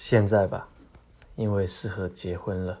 现在吧因为适合结婚了。